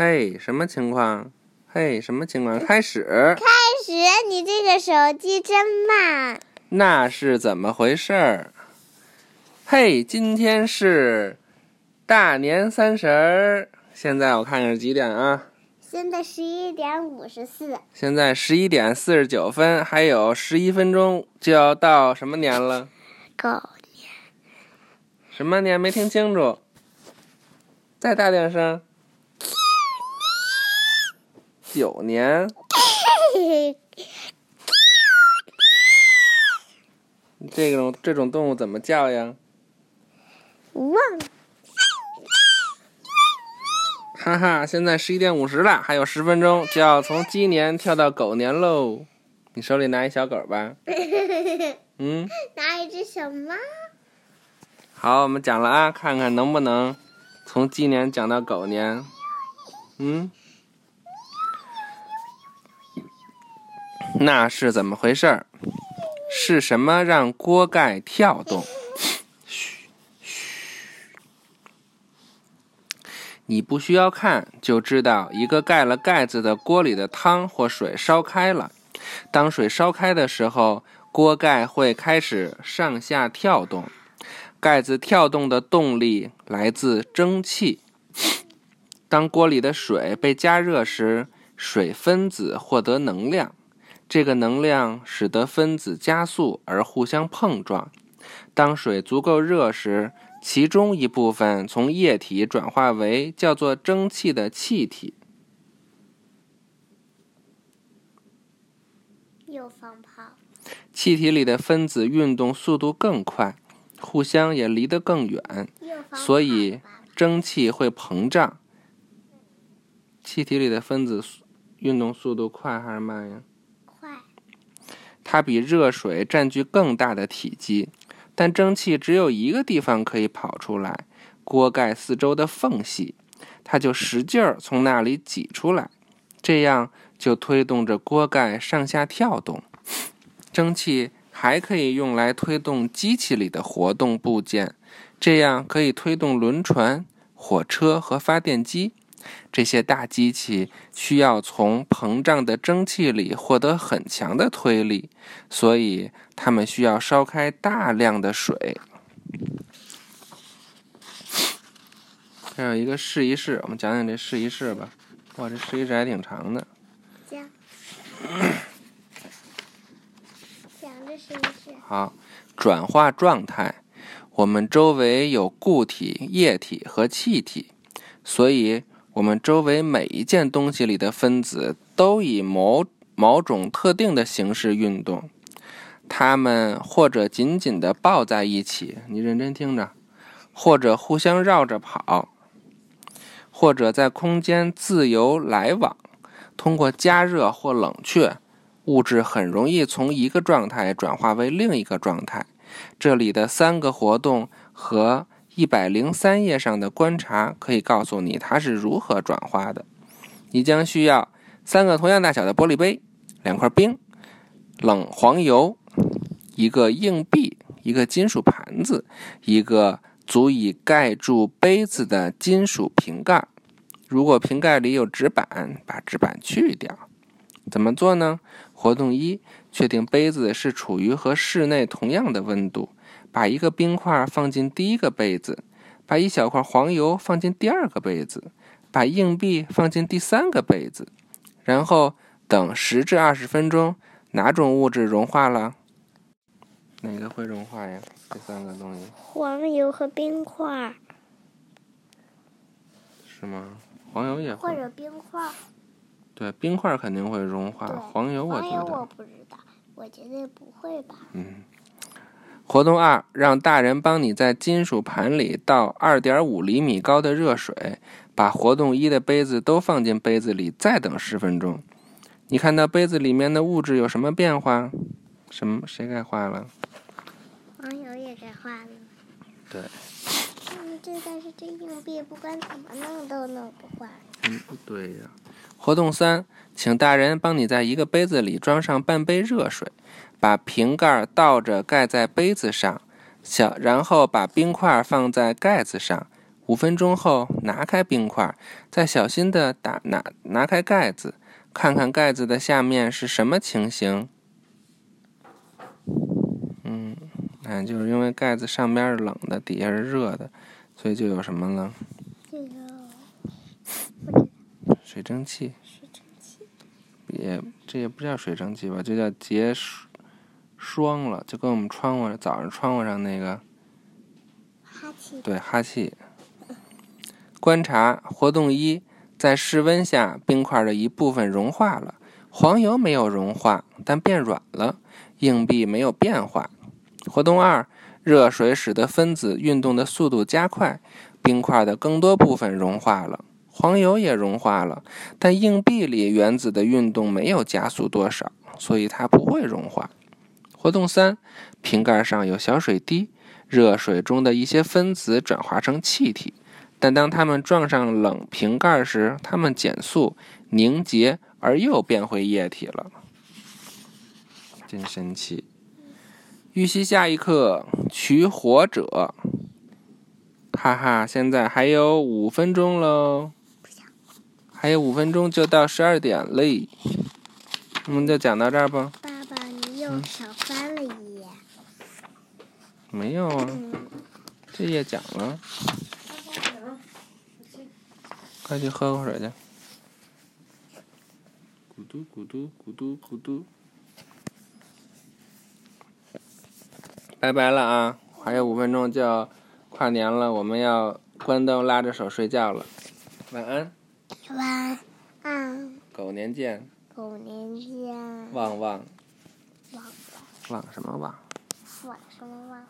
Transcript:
嘿，什么情况？嘿，什么情况？开始。开始，你这个手机真慢。那是怎么回事儿？嘿，今天是大年三十儿。现在我看看是几点啊？现在十一点五十四。现在十一点四十九分，还有十一分钟就要到什么年了？狗年。什么年？没听清楚。再大点声。九年。这种这种动物怎么叫呀？忘。哈哈，现在十一点五十了，还有十分钟就要从鸡年跳到狗年喽。你手里拿一小狗吧。嗯。拿一只小猫。好，我们讲了啊，看看能不能从鸡年讲到狗年。嗯。那是怎么回事儿？是什么让锅盖跳动？嘘嘘，你不需要看就知道，一个盖了盖子的锅里的汤或水烧开了。当水烧开的时候，锅盖会开始上下跳动。盖子跳动的动力来自蒸汽。当锅里的水被加热时，水分子获得能量。这个能量使得分子加速而互相碰撞。当水足够热时，其中一部分从液体转化为叫做蒸汽的气体。又放炮。气体里的分子运动速度更快，互相也离得更远，所以蒸汽会膨胀。气体里的分子运动速度快还是慢呀？它比热水占据更大的体积，但蒸汽只有一个地方可以跑出来——锅盖四周的缝隙，它就使劲儿从那里挤出来，这样就推动着锅盖上下跳动。蒸汽还可以用来推动机器里的活动部件，这样可以推动轮船、火车和发电机。这些大机器需要从膨胀的蒸汽里获得很强的推力，所以它们需要烧开大量的水。这有一个试一试，我们讲讲这试一试吧。哇，这试一试还挺长的。讲。讲着试一试。好，转化状态。我们周围有固体、液体和气体，所以。我们周围每一件东西里的分子都以某某种特定的形式运动，它们或者紧紧地抱在一起，你认真听着，或者互相绕着跑，或者在空间自由来往。通过加热或冷却，物质很容易从一个状态转化为另一个状态。这里的三个活动和。一百零三页上的观察可以告诉你它是如何转化的。你将需要三个同样大小的玻璃杯、两块冰、冷黄油、一个硬币、一个金属盘子、一个足以盖住杯子的金属瓶盖。如果瓶盖里有纸板，把纸板去掉。怎么做呢？活动一：确定杯子是处于和室内同样的温度。把一个冰块放进第一个杯子，把一小块黄油放进第二个杯子，把硬币放进第三个杯子，然后等十至二十分钟。哪种物质融化了？哪个会融化呀？这三个东西。黄油和冰块。是吗？黄油也会。或者冰块。对，冰块肯定会融化。黄油我觉得。黄油我不知道，我觉得不会吧。嗯。活动二：让大人帮你在金属盘里倒二点五厘米高的热水，把活动一的杯子都放进杯子里，再等十分钟。你看到杯子里面的物质有什么变化？什么？谁该画了？网友也该画了。对。嗯，这但是这硬币不管怎么弄都弄不坏。嗯，对呀。活动三：请大人帮你在一个杯子里装上半杯热水。把瓶盖倒着盖在杯子上，小，然后把冰块放在盖子上，五分钟后，拿开冰块，再小心的打拿拿开盖子，看看盖子的下面是什么情形。嗯，哎，就是因为盖子上边是冷的，底下是热的，所以就有什么了？水蒸气。水蒸气。也这也不叫水蒸气吧，就叫结霜了，就跟我们窗户早上窗户上那个哈气。对哈气。观察活动一，在室温下，冰块的一部分融化了，黄油没有融化，但变软了；硬币没有变化。活动二，热水使得分子运动的速度加快，冰块的更多部分融化了，黄油也融化了，但硬币里原子的运动没有加速多少，所以它不会融化。活动三，瓶盖上有小水滴，热水中的一些分子转化成气体。但当它们撞上冷瓶盖时，它们减速、凝结，而又变回液体了。真神奇！预习下一课，取火者。哈哈，现在还有五分钟喽，还有五分钟就到十二点嘞。我们就讲到这儿吧。爸爸，你又少翻了一页。没有啊，嗯。这页讲了。快去喝口水去！咕嘟咕嘟咕嘟咕嘟，拜拜了啊！还有五分钟就要跨年了，我们要关灯拉着手睡觉了。晚安。晚安。狗年见。狗年见。旺旺。旺旺。旺什么旺？旺什么旺？